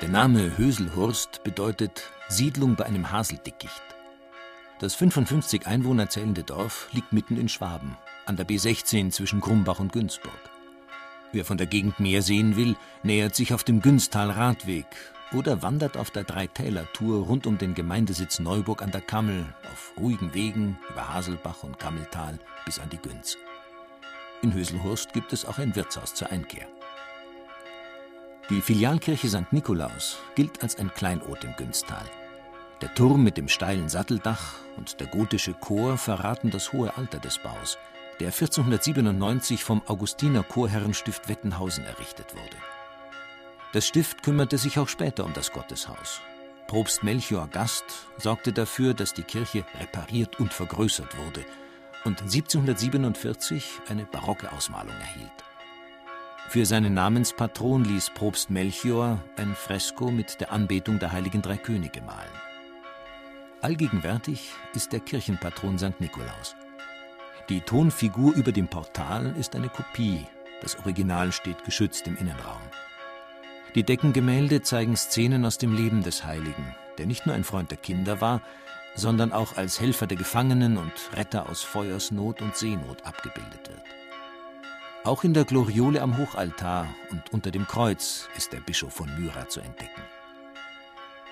Der Name Höselhurst bedeutet Siedlung bei einem Haseldickicht. Das 55 Einwohner zählende Dorf liegt mitten in Schwaben, an der B16 zwischen Grumbach und Günzburg. Wer von der Gegend mehr sehen will, nähert sich auf dem Günstal-Radweg oder wandert auf der Dreitäler-Tour rund um den Gemeindesitz Neuburg an der Kammel auf ruhigen Wegen über Haselbach und Kammeltal bis an die Günz. In Höselhurst gibt es auch ein Wirtshaus zur Einkehr. Die Filialkirche St. Nikolaus gilt als ein Kleinod im Günstal. Der Turm mit dem steilen Satteldach und der gotische Chor verraten das hohe Alter des Baus, der 1497 vom Augustiner Chorherrenstift Wettenhausen errichtet wurde. Das Stift kümmerte sich auch später um das Gotteshaus. Propst Melchior Gast sorgte dafür, dass die Kirche repariert und vergrößert wurde und 1747 eine barocke Ausmalung erhielt. Für seinen Namenspatron ließ Propst Melchior ein Fresko mit der Anbetung der heiligen drei Könige malen. Allgegenwärtig ist der Kirchenpatron St. Nikolaus. Die Tonfigur über dem Portal ist eine Kopie, das Original steht geschützt im Innenraum. Die Deckengemälde zeigen Szenen aus dem Leben des Heiligen, der nicht nur ein Freund der Kinder war, sondern auch als Helfer der Gefangenen und Retter aus Feuersnot und Seenot abgebildet wird. Auch in der Gloriole am Hochaltar und unter dem Kreuz ist der Bischof von Myra zu entdecken.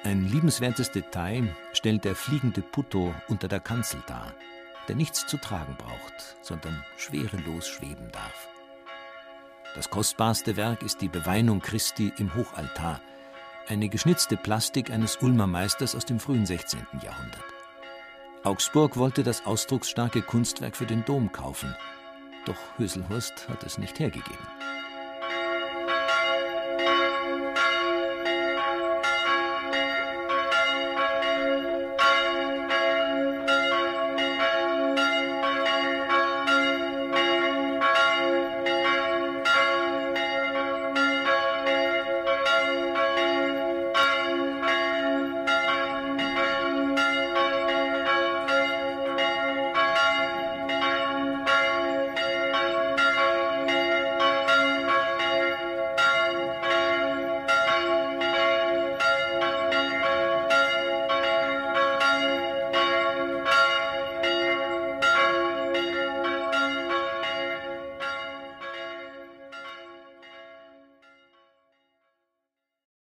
Ein liebenswertes Detail stellt der fliegende Putto unter der Kanzel dar, der nichts zu tragen braucht, sondern schwerelos schweben darf. Das kostbarste Werk ist die Beweinung Christi im Hochaltar, eine geschnitzte Plastik eines Ulmer Meisters aus dem frühen 16. Jahrhundert. Augsburg wollte das ausdrucksstarke Kunstwerk für den Dom kaufen – doch Höselhurst hat es nicht hergegeben.